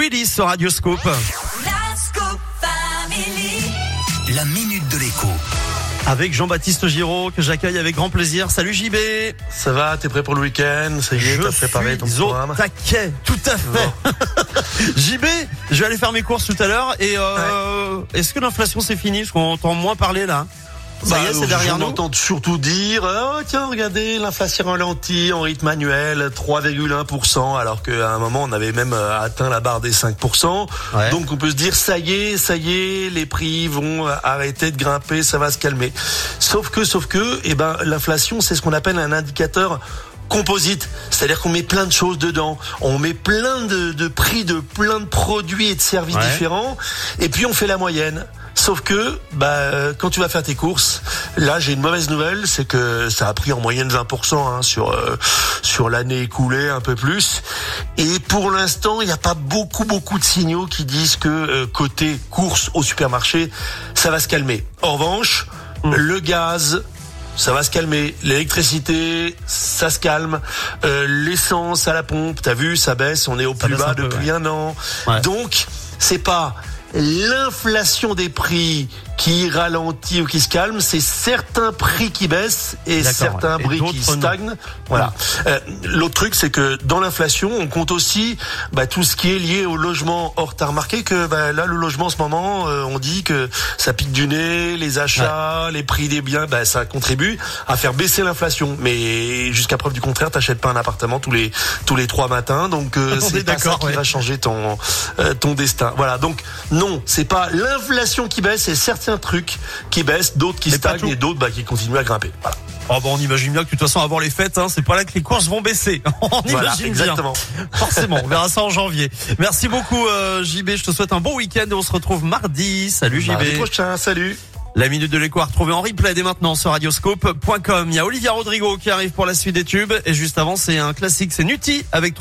Greedy sur Radioscope. La minute de l'écho. Avec Jean-Baptiste Giraud, que j'accueille avec grand plaisir. Salut JB Ça va, t'es prêt pour le week-end? Ça y est, Je t'as préparé ton programme taquet, tout à fait. JB, je vais aller faire mes courses tout à l'heure. Et euh, est-ce que l'inflation c'est fini? Parce qu'on entend moins parler là. Ça y est, c'est derrière on entend surtout dire, oh, tiens, regardez, l'inflation ralentit en rythme annuel, 3,1%, alors qu'à un moment, on avait même euh, atteint la barre des 5%. Ouais. Donc, on peut se dire, ça y est, ça y est, les prix vont euh, arrêter de grimper, ça va se calmer. Sauf que, sauf que, eh ben, l'inflation, c'est ce qu'on appelle un indicateur composite, c'est-à-dire qu'on met plein de choses dedans, on met plein de, de prix de plein de produits et de services Ouais. différents, et puis on fait la moyenne. Sauf que, bah, euh, quand tu vas faire tes courses, là, j'ai une mauvaise nouvelle, c'est que ça a pris en moyenne 20% hein, sur euh, sur l'année écoulée, un peu plus. Et pour l'instant, il n'y a pas beaucoup beaucoup de signaux qui disent que euh, côté courses au supermarché, ça va se calmer. En revanche, le gaz, ça va se calmer. L'électricité, ça se calme. Euh, L'essence à la pompe, t'as vu, ça baisse. On est au Ça plus bas peu, depuis ouais. un an. Ouais. Donc, c'est pas l'inflation des prix qui ralentit ou qui se calme, c'est certains prix qui baissent et certains. Et prix qui non. stagnent. Voilà. Euh, L'autre truc, c'est que dans l'inflation, on compte aussi bah, tout ce qui est lié au logement. Or, t'as remarqué que bah, là, le logement en ce moment, euh, on dit que ça pique du nez, les achats, les prix des biens, bah, ça contribue à faire baisser l'inflation. Mais jusqu'à preuve du contraire, t'achètes pas un appartement tous les tous les trois matins, donc euh, c'est pas ça qui ouais. va changer ton euh, ton destin. Voilà. Donc non, c'est pas l'inflation qui baisse, c'est certains trucs qui baissent, d'autres qui Mais stagnent. Et d'autres bah, qui continuent à grimper. Voilà. Oh, bon, on imagine bien que de toute façon avant les fêtes, hein, c'est pas là que les courses vont baisser. on Voilà, imagine exactement. bien. Forcément, on verra ça en janvier. Merci beaucoup euh, JB. Je te souhaite un bon week-end et on se retrouve mardi. Salut JB. Mardi prochain, salut. La minute de l'écho à retrouver en replay dès maintenant sur radioscope.com. Il y a Olivia Rodrigo qui arrive pour la suite des tubes et juste avant c'est un classique, c'est Nuti avec